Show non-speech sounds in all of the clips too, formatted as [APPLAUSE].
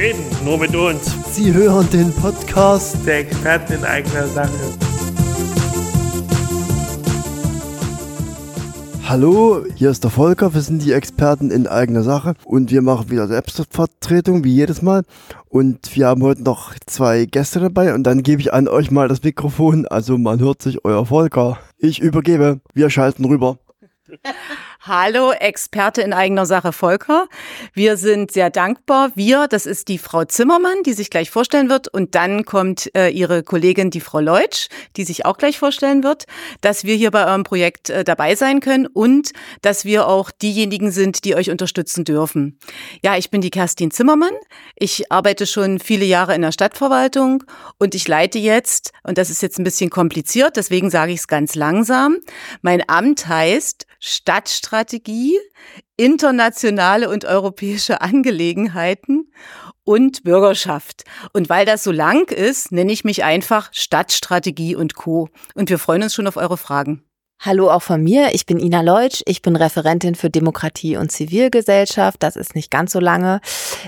reden, nur mit uns. Sie hören den Podcast der Experten in eigener Sache. Hallo, hier ist der Volker, wir sind die Experten in eigener Sache und wir machen wieder Selbstvertretung, wie jedes Mal. Und wir haben heute noch zwei Gäste dabei und dann gebe ich an euch mal das Mikrofon, also man hört sich euer Volker. Ich übergebe, wir schalten rüber. [LAUGHS] Hallo, Experte in eigener Sache Volker. Wir sind sehr dankbar. Wir, das ist die Frau Zimmermann, die sich gleich vorstellen wird. Und dann kommt äh, ihre Kollegin, die Frau Leutsch, die sich auch gleich vorstellen wird, dass wir hier bei eurem Projekt äh, dabei sein können und dass wir auch diejenigen sind, die euch unterstützen dürfen. Ja, ich bin die Kerstin Zimmermann. Ich arbeite schon viele Jahre in der Stadtverwaltung und ich leite jetzt, und das ist jetzt ein bisschen kompliziert, deswegen sage ich es ganz langsam, mein Amt heißt Stadtstrategie, internationale und europäische Angelegenheiten und Bürgerschaft. Und weil das so lang ist, nenne ich mich einfach Stadtstrategie und Co. Und wir freuen uns schon auf eure Fragen. Hallo auch von mir, ich bin Ina Leutsch, ich bin Referentin für Demokratie und Zivilgesellschaft, das ist nicht ganz so lange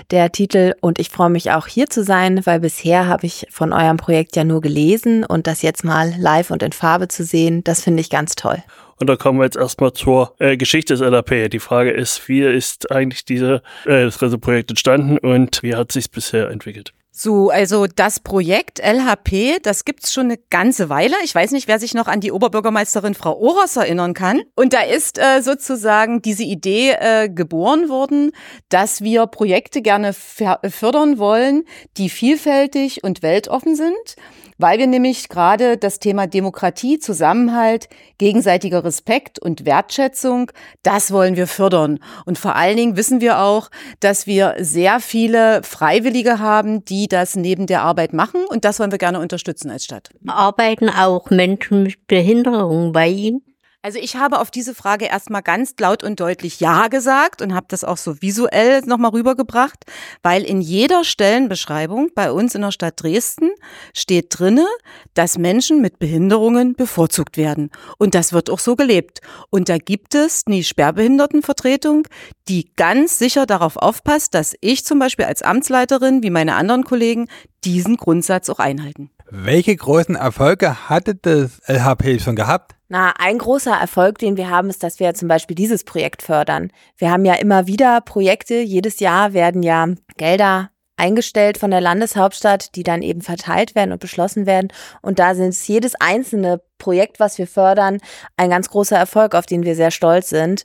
der Titel und ich freue mich auch hier zu sein, weil bisher habe ich von eurem Projekt ja nur gelesen und das jetzt mal live und in Farbe zu sehen, das finde ich ganz toll. Und da kommen wir jetzt erstmal zur äh, Geschichte des LAP. Die Frage ist, wie ist eigentlich diese, äh, Projekt entstanden und wie hat sich bisher entwickelt? So, also das Projekt LHP, das gibt's schon eine ganze Weile. Ich weiß nicht, wer sich noch an die Oberbürgermeisterin Frau Oros erinnern kann. Und da ist äh, sozusagen diese Idee äh, geboren worden, dass wir Projekte gerne fördern wollen, die vielfältig und weltoffen sind weil wir nämlich gerade das Thema Demokratie, Zusammenhalt, gegenseitiger Respekt und Wertschätzung, das wollen wir fördern. Und vor allen Dingen wissen wir auch, dass wir sehr viele Freiwillige haben, die das neben der Arbeit machen und das wollen wir gerne unterstützen als Stadt. Arbeiten auch Menschen mit Behinderung bei Ihnen? Also ich habe auf diese Frage erstmal ganz laut und deutlich Ja gesagt und habe das auch so visuell nochmal rübergebracht, weil in jeder Stellenbeschreibung bei uns in der Stadt Dresden steht drinne, dass Menschen mit Behinderungen bevorzugt werden. Und das wird auch so gelebt. Und da gibt es die Sperrbehindertenvertretung, die ganz sicher darauf aufpasst, dass ich zum Beispiel als Amtsleiterin, wie meine anderen Kollegen, diesen Grundsatz auch einhalten. Welche großen Erfolge hatte das LHP schon gehabt? Na, ein großer Erfolg, den wir haben, ist, dass wir zum Beispiel dieses Projekt fördern. Wir haben ja immer wieder Projekte. Jedes Jahr werden ja Gelder eingestellt von der Landeshauptstadt, die dann eben verteilt werden und beschlossen werden. Und da sind jedes einzelne Projekt, was wir fördern, ein ganz großer Erfolg, auf den wir sehr stolz sind.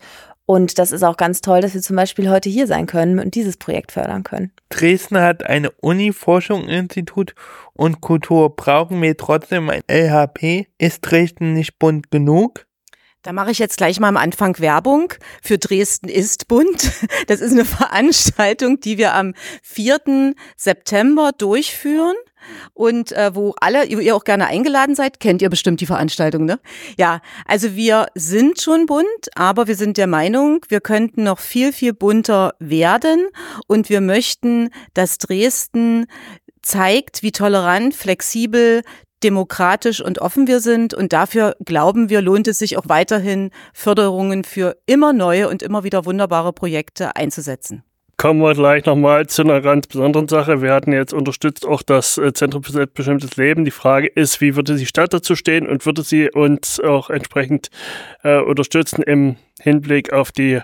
Und das ist auch ganz toll, dass wir zum Beispiel heute hier sein können und dieses Projekt fördern können. Dresden hat eine Uni-Forschungsinstitut und Kultur. Brauchen wir trotzdem ein LHP? Ist Dresden nicht bunt genug? Da mache ich jetzt gleich mal am Anfang Werbung für Dresden ist bunt. Das ist eine Veranstaltung, die wir am 4. September durchführen und äh, wo alle, ihr auch gerne eingeladen seid, kennt ihr bestimmt die Veranstaltung, ne? Ja, also wir sind schon bunt, aber wir sind der Meinung, wir könnten noch viel, viel bunter werden und wir möchten, dass Dresden zeigt, wie tolerant, flexibel, demokratisch und offen wir sind. Und dafür glauben wir, lohnt es sich auch weiterhin, Förderungen für immer neue und immer wieder wunderbare Projekte einzusetzen kommen wir gleich nochmal zu einer ganz besonderen Sache. Wir hatten jetzt unterstützt auch das äh, Zentrum für selbstbestimmtes Leben. Die Frage ist, wie würde die Stadt dazu stehen und würde sie uns auch entsprechend äh, unterstützen im Hinblick auf die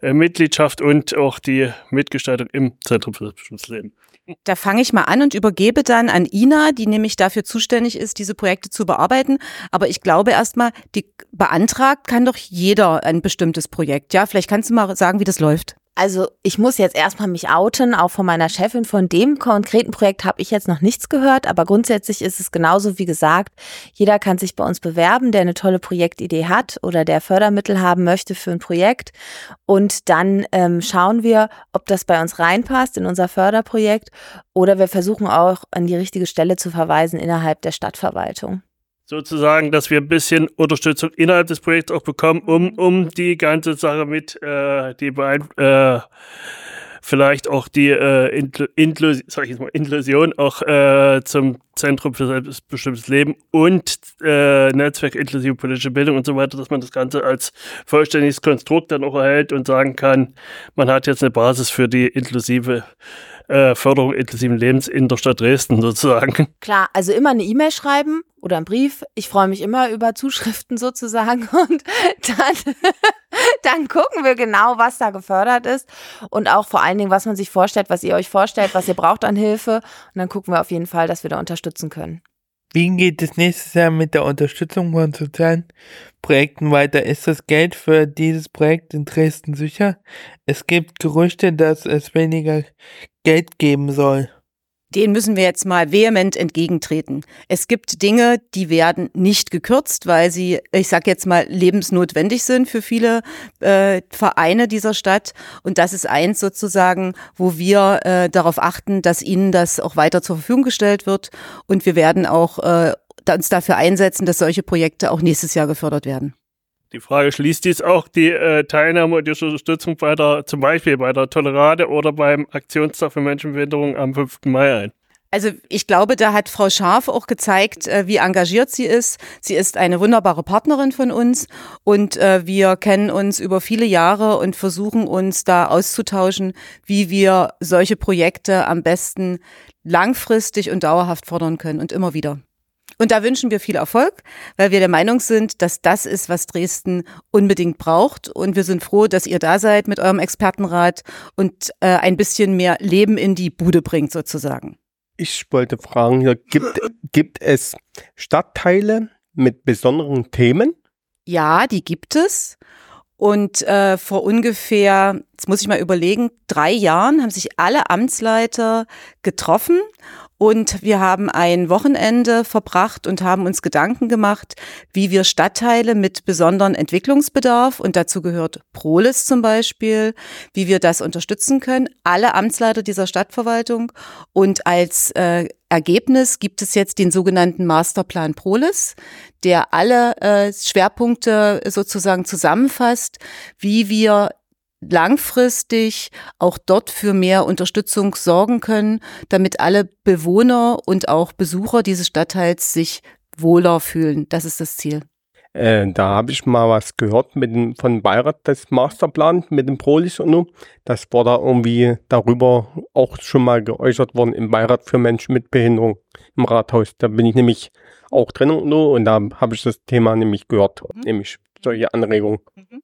äh, Mitgliedschaft und auch die Mitgestaltung im Zentrum für selbstbestimmtes Leben? Da fange ich mal an und übergebe dann an Ina, die nämlich dafür zuständig ist, diese Projekte zu bearbeiten. Aber ich glaube erstmal, die beantragt kann doch jeder ein bestimmtes Projekt. Ja, vielleicht kannst du mal sagen, wie das läuft. Also ich muss jetzt erstmal mich outen, auch von meiner Chefin. Von dem konkreten Projekt habe ich jetzt noch nichts gehört, aber grundsätzlich ist es genauso wie gesagt. Jeder kann sich bei uns bewerben, der eine tolle Projektidee hat oder der Fördermittel haben möchte für ein Projekt. Und dann ähm, schauen wir, ob das bei uns reinpasst in unser Förderprojekt oder wir versuchen auch an die richtige Stelle zu verweisen innerhalb der Stadtverwaltung sozusagen, dass wir ein bisschen Unterstützung innerhalb des Projekts auch bekommen, um, um die ganze Sache mit, äh, die äh, vielleicht auch die äh, Inklu sag ich mal, Inklusion auch äh, zum Zentrum für selbstbestimmtes Leben und äh, Netzwerk inklusive politische Bildung und so weiter, dass man das Ganze als vollständiges Konstrukt dann auch erhält und sagen kann, man hat jetzt eine Basis für die inklusive äh, Förderung inklusiven Lebens in der Stadt Dresden sozusagen. Klar, also immer eine E-Mail schreiben oder einen Brief. Ich freue mich immer über Zuschriften sozusagen [LAUGHS] und dann, dann gucken wir genau, was da gefördert ist und auch vor allen Dingen, was man sich vorstellt, was ihr euch vorstellt, was ihr braucht an Hilfe. Und dann gucken wir auf jeden Fall, dass wir da unterstützen können. Wie geht es nächstes Jahr mit der Unterstützung von sozialen Projekten weiter? Ist das Geld für dieses Projekt in Dresden sicher? Es gibt Gerüchte, dass es weniger Geld geben soll. Den müssen wir jetzt mal vehement entgegentreten. Es gibt Dinge, die werden nicht gekürzt, weil sie, ich sag jetzt mal, lebensnotwendig sind für viele äh, Vereine dieser Stadt. Und das ist eins sozusagen, wo wir äh, darauf achten, dass ihnen das auch weiter zur Verfügung gestellt wird. Und wir werden auch äh, uns dafür einsetzen, dass solche Projekte auch nächstes Jahr gefördert werden. Die Frage schließt dies auch die äh, Teilnahme und die Unterstützung bei der, zum Beispiel bei der Tolerade oder beim Aktionstag für Menschenbehinderung am 5. Mai ein. Also ich glaube, da hat Frau Scharf auch gezeigt, äh, wie engagiert sie ist. Sie ist eine wunderbare Partnerin von uns und äh, wir kennen uns über viele Jahre und versuchen uns da auszutauschen, wie wir solche Projekte am besten langfristig und dauerhaft fordern können und immer wieder. Und da wünschen wir viel Erfolg, weil wir der Meinung sind, dass das ist, was Dresden unbedingt braucht. Und wir sind froh, dass ihr da seid mit eurem Expertenrat und äh, ein bisschen mehr Leben in die Bude bringt sozusagen. Ich wollte fragen, hier, gibt, gibt es Stadtteile mit besonderen Themen? Ja, die gibt es. Und äh, vor ungefähr, jetzt muss ich mal überlegen, drei Jahren haben sich alle Amtsleiter getroffen und wir haben ein Wochenende verbracht und haben uns Gedanken gemacht, wie wir Stadtteile mit besonderen Entwicklungsbedarf, und dazu gehört Prolis zum Beispiel, wie wir das unterstützen können. Alle Amtsleiter dieser Stadtverwaltung. Und als äh, Ergebnis gibt es jetzt den sogenannten Masterplan Prolis, der alle äh, Schwerpunkte sozusagen zusammenfasst, wie wir langfristig auch dort für mehr Unterstützung sorgen können, damit alle Bewohner und auch Besucher dieses Stadtteils sich wohler fühlen. Das ist das Ziel. Äh, da habe ich mal was gehört mit dem, von Beirat des Masterplans mit dem Prolis und so. Das war da irgendwie darüber auch schon mal geäußert worden im Beirat für Menschen mit Behinderung im Rathaus. Da bin ich nämlich auch drin und so und da habe ich das Thema nämlich gehört, mhm. nämlich solche Anregungen. Mhm.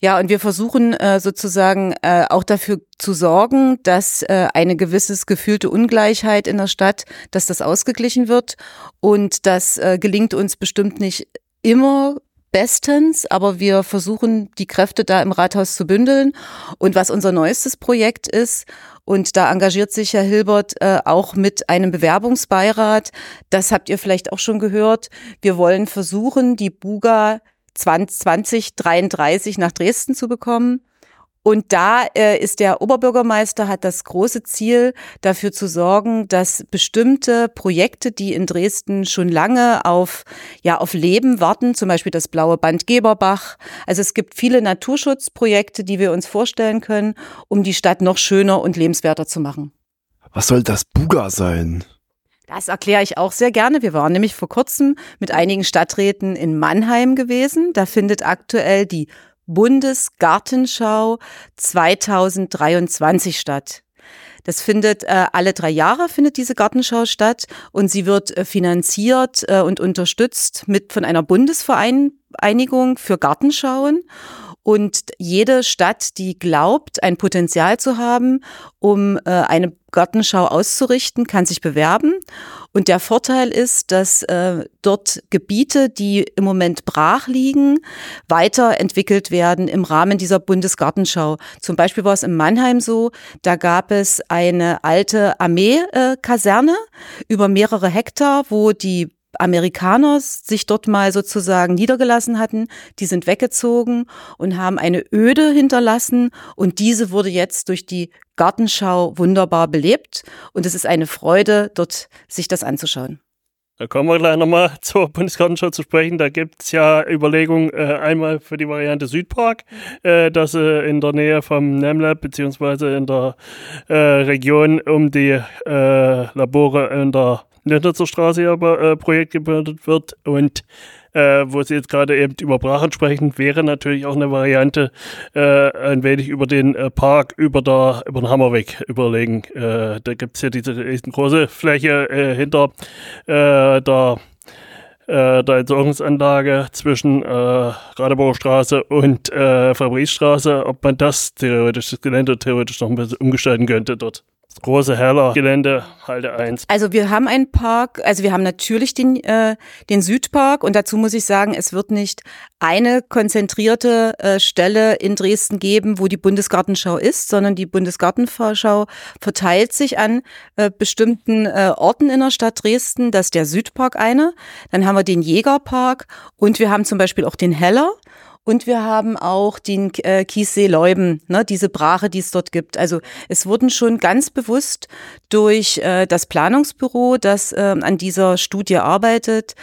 Ja, und wir versuchen äh, sozusagen äh, auch dafür zu sorgen, dass äh, eine gewisses gefühlte Ungleichheit in der Stadt, dass das ausgeglichen wird. Und das äh, gelingt uns bestimmt nicht immer bestens, aber wir versuchen, die Kräfte da im Rathaus zu bündeln. Und was unser neuestes Projekt ist, und da engagiert sich Herr Hilbert äh, auch mit einem Bewerbungsbeirat, das habt ihr vielleicht auch schon gehört. Wir wollen versuchen, die Buga 2033 nach Dresden zu bekommen. Und da äh, ist der Oberbürgermeister, hat das große Ziel, dafür zu sorgen, dass bestimmte Projekte, die in Dresden schon lange auf, ja, auf Leben warten, zum Beispiel das blaue Band Geberbach. Also es gibt viele Naturschutzprojekte, die wir uns vorstellen können, um die Stadt noch schöner und lebenswerter zu machen. Was soll das Buga sein? Das erkläre ich auch sehr gerne. Wir waren nämlich vor kurzem mit einigen Stadträten in Mannheim gewesen. Da findet aktuell die Bundesgartenschau 2023 statt. Das findet äh, alle drei Jahre findet diese Gartenschau statt und sie wird äh, finanziert äh, und unterstützt mit von einer Bundesvereinigung für Gartenschauen. Und jede Stadt, die glaubt, ein Potenzial zu haben, um äh, eine Gartenschau auszurichten, kann sich bewerben. Und der Vorteil ist, dass äh, dort Gebiete, die im Moment brach liegen, weiterentwickelt werden im Rahmen dieser Bundesgartenschau. Zum Beispiel war es in Mannheim so, da gab es eine alte Armeekaserne über mehrere Hektar, wo die Amerikaner sich dort mal sozusagen niedergelassen hatten, die sind weggezogen und haben eine Öde hinterlassen und diese wurde jetzt durch die Gartenschau wunderbar belebt und es ist eine Freude, dort sich das anzuschauen. Da kommen wir gleich nochmal [LAUGHS] zur Bundesgartenschau zu sprechen. Da gibt es ja Überlegungen äh, einmal für die Variante Südpark, äh, dass äh, in der Nähe vom NAMLab beziehungsweise in der äh, Region um die äh, Labore in der Nördnitzer Straße ja äh, Projekt gebildet wird und äh, wo Sie jetzt gerade eben über Brachen sprechen, wäre natürlich auch eine Variante, äh, ein wenig über den äh, Park über, der, über den Hammerweg überlegen. Äh, da gibt es ja diese große Fläche äh, hinter äh, der äh, der Entsorgungsanlage zwischen äh, Radeburger Straße und äh, Fabricestraße, ob man das theoretisch, das Gelände theoretisch noch ein bisschen umgestalten könnte dort große Heller Gelände, Halte 1. Also wir haben einen Park, also wir haben natürlich den, äh, den Südpark und dazu muss ich sagen, es wird nicht eine konzentrierte äh, Stelle in Dresden geben, wo die Bundesgartenschau ist, sondern die Bundesgartenschau verteilt sich an äh, bestimmten äh, Orten in der Stadt Dresden. Das ist der Südpark eine, dann haben wir den Jägerpark und wir haben zum Beispiel auch den Heller. Und wir haben auch den äh, Kiessee Leuben, ne, diese Brache, die es dort gibt. Also es wurden schon ganz bewusst durch äh, das Planungsbüro, das äh, an dieser Studie arbeitet,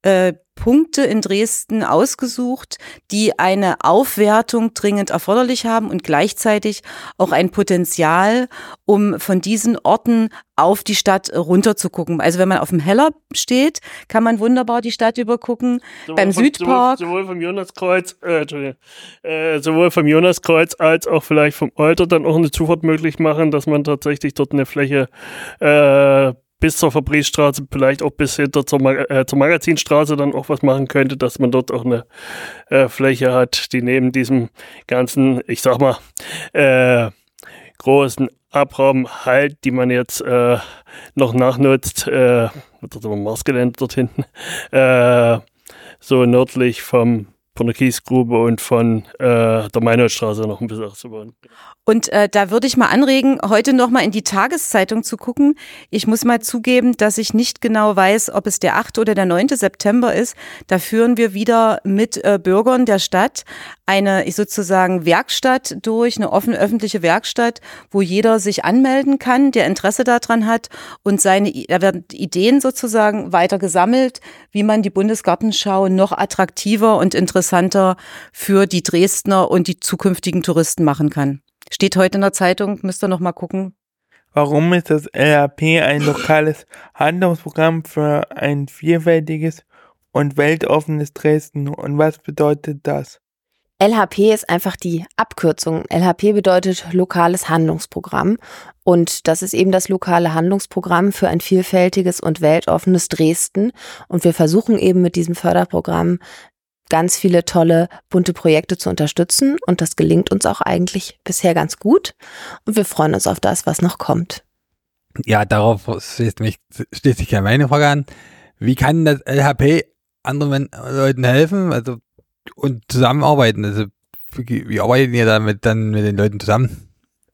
äh, Punkte in Dresden ausgesucht, die eine Aufwertung dringend erforderlich haben und gleichzeitig auch ein Potenzial, um von diesen Orten auf die Stadt runter zu gucken. Also wenn man auf dem Heller steht, kann man wunderbar die Stadt übergucken. Sowohl Beim von, Südpark. Sowohl, sowohl vom Jonaskreuz, äh, äh, sowohl vom Jonaskreuz als auch vielleicht vom Euter dann auch eine Zufahrt möglich machen, dass man tatsächlich dort eine Fläche äh, bis zur Fabricestraße, vielleicht auch bis hinter zur, Mag äh, zur Magazinstraße dann auch was machen könnte, dass man dort auch eine äh, Fläche hat, die neben diesem ganzen, ich sag mal, äh, großen Abraum halt, die man jetzt äh, noch nachnutzt, äh, das Marsgelände dort hinten, äh, so nördlich vom von der Kiesgrube und von äh, der Meinholdstraße noch ein bisschen auszubauen. Und äh, da würde ich mal anregen, heute noch mal in die Tageszeitung zu gucken. Ich muss mal zugeben, dass ich nicht genau weiß, ob es der 8. oder der 9. September ist. Da führen wir wieder mit äh, Bürgern der Stadt eine sozusagen Werkstatt durch, eine offene öffentliche Werkstatt, wo jeder sich anmelden kann, der Interesse daran hat und seine, da werden Ideen sozusagen weiter gesammelt, wie man die Bundesgartenschau noch attraktiver und interessanter für die Dresdner und die zukünftigen Touristen machen kann. Steht heute in der Zeitung, müsst ihr noch mal gucken. Warum ist das LHP ein lokales Handlungsprogramm für ein vielfältiges und weltoffenes Dresden und was bedeutet das? LHP ist einfach die Abkürzung. LHP bedeutet lokales Handlungsprogramm. Und das ist eben das lokale Handlungsprogramm für ein vielfältiges und weltoffenes Dresden. Und wir versuchen eben mit diesem Förderprogramm ganz viele tolle, bunte Projekte zu unterstützen. Und das gelingt uns auch eigentlich bisher ganz gut. Und wir freuen uns auf das, was noch kommt. Ja, darauf schließt, mich, schließt sich ja meine Frage an. Wie kann das LHP anderen Leuten helfen? Also und zusammenarbeiten. Also wie, arbeitet ihr damit dann mit den Leuten zusammen?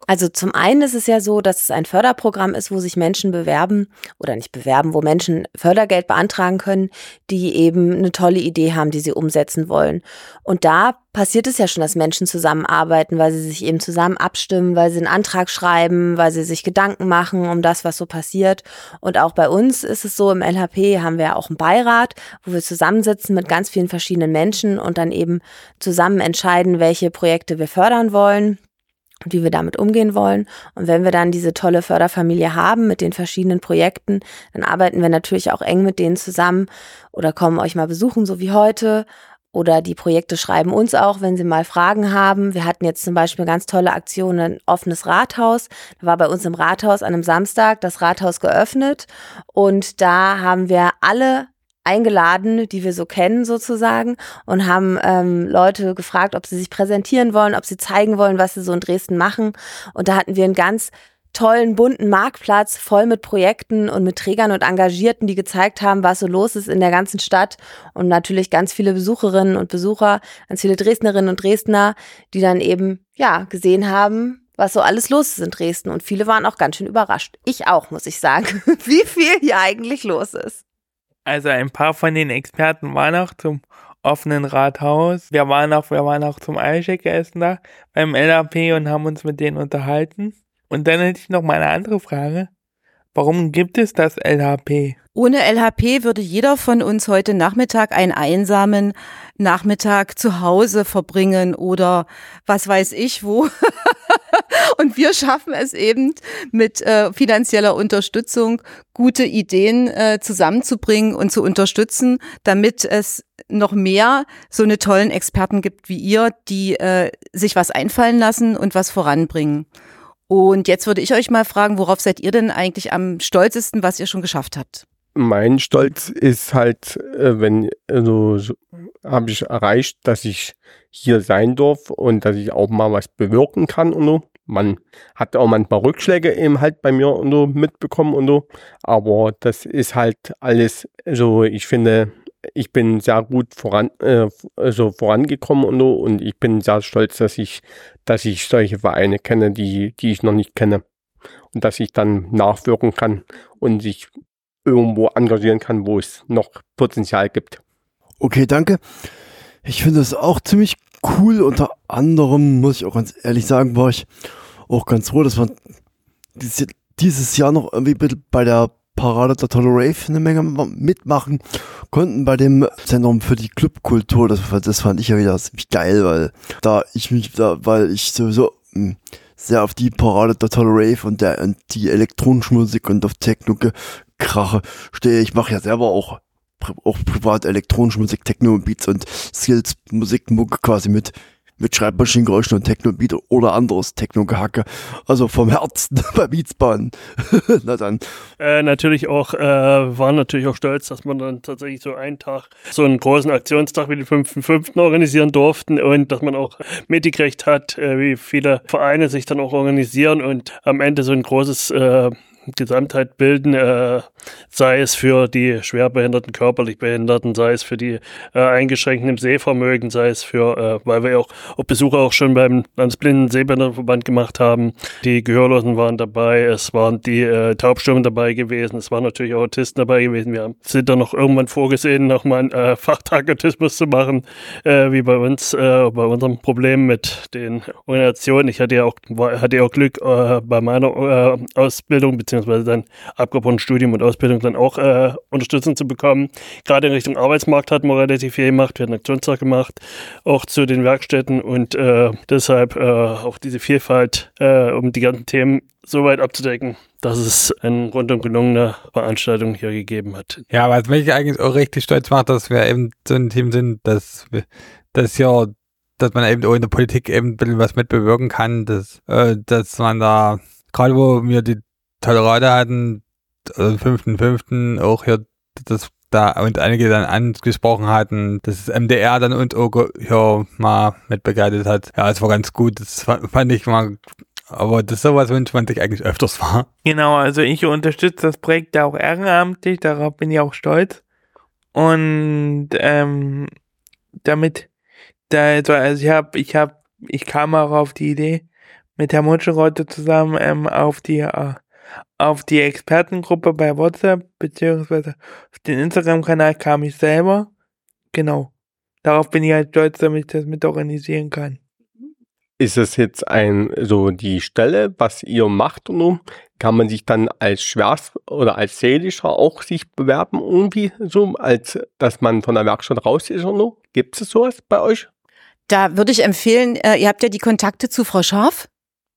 Also zum einen ist es ja so, dass es ein Förderprogramm ist, wo sich Menschen bewerben oder nicht bewerben, wo Menschen Fördergeld beantragen können, die eben eine tolle Idee haben, die sie umsetzen wollen. Und da passiert es ja schon, dass Menschen zusammenarbeiten, weil sie sich eben zusammen abstimmen, weil sie einen Antrag schreiben, weil sie sich Gedanken machen um das, was so passiert. Und auch bei uns ist es so, im LHP haben wir ja auch einen Beirat, wo wir zusammensitzen mit ganz vielen verschiedenen Menschen und dann eben zusammen entscheiden, welche Projekte wir fördern wollen und wie wir damit umgehen wollen. Und wenn wir dann diese tolle Förderfamilie haben mit den verschiedenen Projekten, dann arbeiten wir natürlich auch eng mit denen zusammen oder kommen euch mal besuchen, so wie heute. Oder die Projekte schreiben uns auch, wenn sie mal Fragen haben. Wir hatten jetzt zum Beispiel ganz tolle Aktion, ein offenes Rathaus. Da war bei uns im Rathaus an einem Samstag das Rathaus geöffnet. Und da haben wir alle eingeladen, die wir so kennen sozusagen und haben ähm, Leute gefragt, ob sie sich präsentieren wollen, ob sie zeigen wollen, was sie so in Dresden machen. Und da hatten wir einen ganz tollen, bunten Marktplatz voll mit Projekten und mit Trägern und Engagierten, die gezeigt haben, was so los ist in der ganzen Stadt und natürlich ganz viele Besucherinnen und Besucher, ganz viele Dresdnerinnen und Dresdner, die dann eben, ja, gesehen haben, was so alles los ist in Dresden und viele waren auch ganz schön überrascht. Ich auch, muss ich sagen, [LAUGHS] wie viel hier eigentlich los ist. Also ein paar von den Experten waren auch zum offenen Rathaus. Wir waren auch, wir waren auch zum Eierschecke-Essen da beim LAP und haben uns mit denen unterhalten. Und dann hätte ich noch mal eine andere Frage. Warum gibt es das LHP? Ohne LHP würde jeder von uns heute Nachmittag einen einsamen Nachmittag zu Hause verbringen oder was weiß ich wo. [LAUGHS] und wir schaffen es eben mit äh, finanzieller Unterstützung, gute Ideen äh, zusammenzubringen und zu unterstützen, damit es noch mehr so eine tollen Experten gibt wie ihr, die äh, sich was einfallen lassen und was voranbringen. Und jetzt würde ich euch mal fragen, worauf seid ihr denn eigentlich am stolzesten, was ihr schon geschafft habt? Mein Stolz ist halt, äh, wenn, also so, habe ich erreicht, dass ich hier sein darf und dass ich auch mal was bewirken kann und so. Man hat auch manchmal Rückschläge eben halt bei mir und so mitbekommen und so. Aber das ist halt alles, also ich finde, ich bin sehr gut voran, äh, also vorangekommen und so und ich bin sehr stolz, dass ich, dass ich solche Vereine kenne, die, die ich noch nicht kenne. Und dass ich dann nachwirken kann und sich irgendwo engagieren kann, wo es noch Potenzial gibt. Okay, danke. Ich finde es auch ziemlich cool. Unter anderem muss ich auch ganz ehrlich sagen, war ich auch ganz froh, dass wir dieses Jahr noch irgendwie bei der Parade der Tolle Rave eine Menge mitmachen konnten bei dem Zentrum für die Clubkultur. Das, das fand ich ja wieder ziemlich geil, weil da ich mich, da, weil ich sowieso hm, sehr auf die Parade der Tolle Rave und, der, und die elektronische Musik und auf Techno krache stehe. Ich mache ja selber auch auch privat elektronische Musik, Techno Beats und Skills Musik Muck quasi mit mit Schreibmaschinengeräuschen und Techno-Beat oder anderes Techno-Gehacke. Also vom Herzen [LAUGHS] bei Beatsbahn. [LAUGHS] Na dann. Äh, natürlich auch, äh, waren natürlich auch stolz, dass man dann tatsächlich so einen Tag, so einen großen Aktionstag wie den 5.5. organisieren durften und dass man auch mitgekriegt hat, äh, wie viele Vereine sich dann auch organisieren und am Ende so ein großes äh, Gesamtheit bilden, äh, sei es für die schwerbehinderten, körperlich Behinderten, sei es für die äh, Eingeschränkten im Sehvermögen, sei es für, äh, weil wir auch, auch Besucher auch schon beim Landesblinden Sehbehindertenverband gemacht haben. Die Gehörlosen waren dabei, es waren die äh, Taubstummen dabei gewesen, es waren natürlich auch Autisten dabei gewesen. Wir sind da noch irgendwann vorgesehen, nochmal einen äh, Fachtag Autismus zu machen, äh, wie bei uns, äh, bei unserem Problem mit den Organisationen. Ich hatte ja auch, war, hatte auch Glück äh, bei meiner äh, Ausbildung, beziehungsweise beziehungsweise dann abgebrochen Studium und Ausbildung dann auch äh, Unterstützung zu bekommen. Gerade in Richtung Arbeitsmarkt hat man relativ viel gemacht. Wir einen Aktionstag gemacht, auch zu den Werkstätten und äh, deshalb äh, auch diese Vielfalt, äh, um die ganzen Themen so weit abzudecken, dass es eine rundum gelungene Veranstaltung hier gegeben hat. Ja, was mich eigentlich auch richtig stolz macht, dass wir eben so ein Team sind, dass dass ja dass man eben auch in der Politik eben ein bisschen was mitbewirken kann, dass, äh, dass man da, gerade wo wir die Tolerade hatten, also 5.5. auch hier das da und einige dann angesprochen hatten, dass das MDR dann und auch hier mal mitbegleitet hat. Ja, es war ganz gut. Das fand ich mal, aber das ist sowas wünscht man sich eigentlich öfters war. Genau, also ich unterstütze das Projekt auch ehrenamtlich, darauf bin ich auch stolz. Und ähm, damit, da, also ich habe, ich habe, ich kam auch auf die Idee, mit Herrn Mutscherotte zusammen ähm, auf die äh, auf die Expertengruppe bei WhatsApp beziehungsweise auf den Instagram-Kanal kam ich selber. Genau. Darauf bin ich halt stolz, damit ich das mit organisieren kann. Ist es jetzt ein, so die Stelle, was ihr macht und so, kann man sich dann als Schwerst oder als Seelischer auch sich bewerben irgendwie so, als dass man von der Werkstatt raus ist oder so? Gibt es sowas bei euch? Da würde ich empfehlen, äh, ihr habt ja die Kontakte zu Frau Scharf.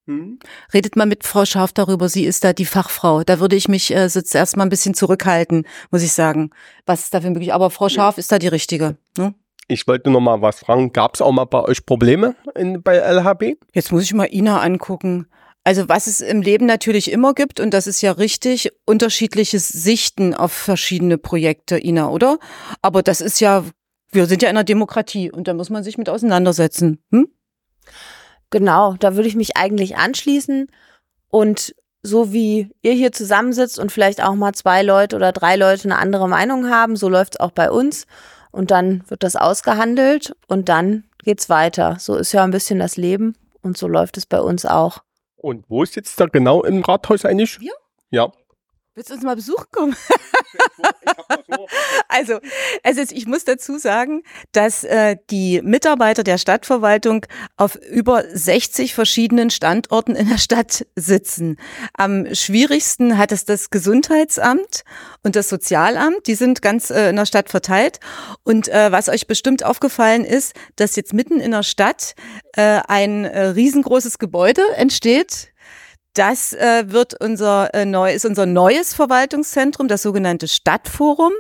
Hm? Redet mal mit Frau Scharf darüber, sie ist da die Fachfrau. Da würde ich mich äh, jetzt erstmal ein bisschen zurückhalten, muss ich sagen. Was ist da für möglich? Aber Frau Scharf ja. ist da die richtige. Ne? Ich wollte noch mal was fragen. Gab es auch mal bei euch Probleme in, bei LHB? Jetzt muss ich mal Ina angucken. Also was es im Leben natürlich immer gibt, und das ist ja richtig, unterschiedliches Sichten auf verschiedene Projekte, Ina, oder? Aber das ist ja, wir sind ja in einer Demokratie und da muss man sich mit auseinandersetzen. Hm? Genau, da würde ich mich eigentlich anschließen und so wie ihr hier zusammensitzt und vielleicht auch mal zwei Leute oder drei Leute eine andere Meinung haben, so läuft es auch bei uns. Und dann wird das ausgehandelt und dann geht's weiter. So ist ja ein bisschen das Leben und so läuft es bei uns auch. Und wo ist jetzt da genau im Rathaus eigentlich? Wir? Ja. Willst du uns mal besuchen kommen? [LAUGHS] also, also ich muss dazu sagen, dass äh, die Mitarbeiter der Stadtverwaltung auf über 60 verschiedenen Standorten in der Stadt sitzen. Am schwierigsten hat es das Gesundheitsamt und das Sozialamt. Die sind ganz äh, in der Stadt verteilt. Und äh, was euch bestimmt aufgefallen ist, dass jetzt mitten in der Stadt äh, ein äh, riesengroßes Gebäude entsteht Das äh, wird unser äh, neu, ist unser neues Verwaltungszentrum, das sogenannte Stadtforum.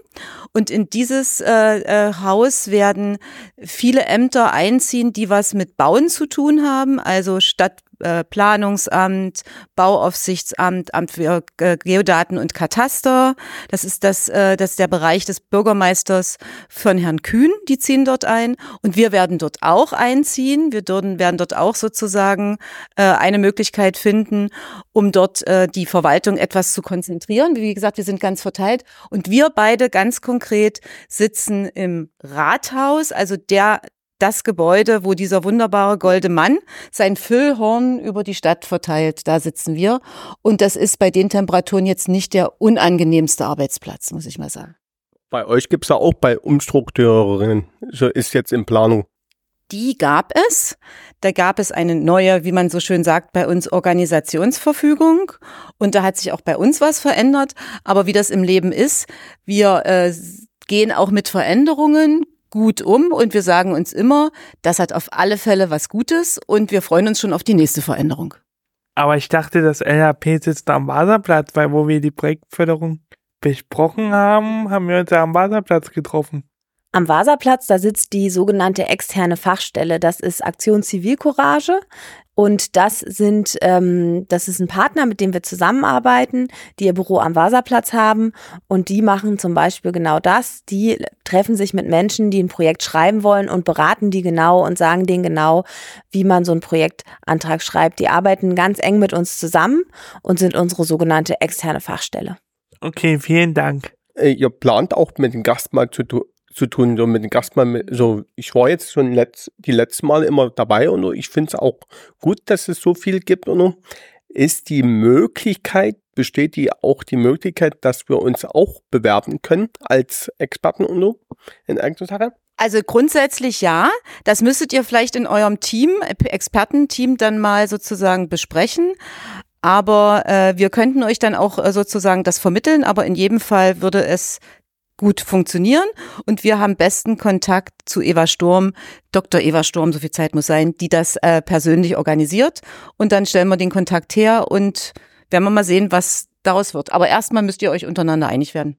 Und in dieses äh, äh, Haus werden viele Ämter einziehen, die was mit Bauen zu tun haben, also Stadt äh, Planungsamt, Bauaufsichtsamt, Amt für äh, Geodaten und Kataster. Das ist das, äh, das ist der Bereich des Bürgermeisters von Herrn Kühn. Die ziehen dort ein und wir werden dort auch einziehen. Wir werden dort auch sozusagen eine Möglichkeit finden, um dort die Verwaltung etwas zu konzentrieren. Wie gesagt, wir sind ganz verteilt und wir beide ganz konkret sitzen im Rathaus, also der das Gebäude, wo dieser wunderbare golde Mann sein Füllhorn über die Stadt verteilt. Da sitzen wir. Und das ist bei den Temperaturen jetzt nicht der unangenehmste Arbeitsplatz, muss ich mal sagen. Bei euch gibt es ja auch bei Umstrukturierungen, so ist jetzt in Planung. Die gab es. Da gab es eine neue, wie man so schön sagt, bei uns Organisationsverfügung. Und da hat sich auch bei uns was verändert. Aber wie das im Leben ist, wir äh, gehen auch mit Veränderungen, gut um und wir sagen uns immer, das hat auf alle Fälle was Gutes und wir freuen uns schon auf die nächste Veränderung. Aber ich dachte, das LHP sitzt am Wasserplatz, weil wo wir die Projektförderung besprochen haben, haben wir uns ja am Wasserplatz getroffen. Am Wasserplatz, da sitzt die sogenannte externe Fachstelle. Das ist Aktion Zivilcourage. Und das sind, ähm, das ist ein Partner, mit dem wir zusammenarbeiten, die ihr Büro am Wasserplatz haben. Und die machen zum Beispiel genau das. Die treffen sich mit Menschen, die ein Projekt schreiben wollen und beraten die genau und sagen denen genau, wie man so einen Projektantrag schreibt. Die arbeiten ganz eng mit uns zusammen und sind unsere sogenannte externe Fachstelle. Okay, vielen Dank. Äh, ihr plant auch mit dem Gast mal zu, zu tun, so mit dem Gast mal, so, ich war jetzt schon letzt, die letzten Mal immer dabei und ich finde es auch gut, dass es so viel gibt und ist die Möglichkeit, besteht die auch die Möglichkeit, dass wir uns auch bewerben können als Experten und in irgendeiner Sache? Also grundsätzlich ja. Das müsstet ihr vielleicht in eurem Team, Expertenteam dann mal sozusagen besprechen. Aber äh, wir könnten euch dann auch äh, sozusagen das vermitteln, aber in jedem Fall würde es gut funktionieren. Und wir haben besten Kontakt zu Eva Sturm, Dr. Eva Sturm, so viel Zeit muss sein, die das äh, persönlich organisiert. Und dann stellen wir den Kontakt her und werden wir mal sehen, was daraus wird. Aber erstmal müsst ihr euch untereinander einig werden.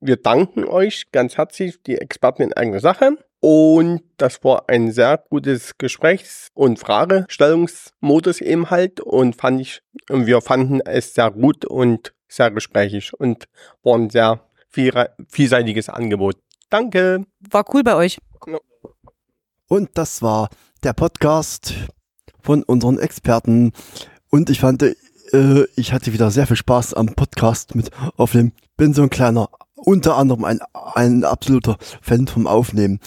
Wir danken euch ganz herzlich, die Experten in eigener Sache. Und das war ein sehr gutes Gesprächs- und Fragestellungsmodus eben halt. Und fand ich, wir fanden es sehr gut und sehr gesprächig und waren sehr vielseitiges Angebot. Danke. War cool bei euch. Und das war der Podcast von unseren Experten. Und ich fand, äh, ich hatte wieder sehr viel Spaß am Podcast mit aufnehmen. Bin so ein kleiner, unter anderem ein, ein absoluter Fan vom Aufnehmen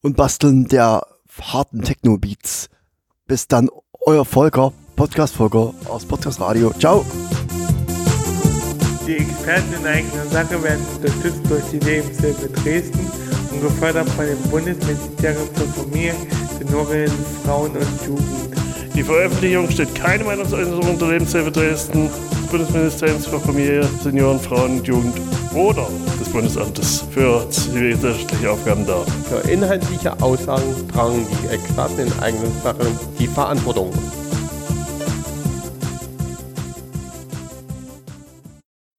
und Basteln der harten Techno-Beats. Bis dann, euer Volker, Podcast-Volker aus Podcast Radio. Ciao. Die Experten in eigener Sache werden unterstützt durch die Lebenshilfe Dresden und gefördert von dem Bundesministerium für Familie, Senioren, Frauen und Jugend. Die Veröffentlichung steht keine Meinungsäußerung unter Lebenshilfe Dresden, Bundesministeriums für Familie, Senioren, Frauen und Jugend oder des Bundesamtes für zivilgesellschaftliche Aufgaben dar. Für inhaltliche Aussagen tragen die Experten in eigener Sache die Verantwortung.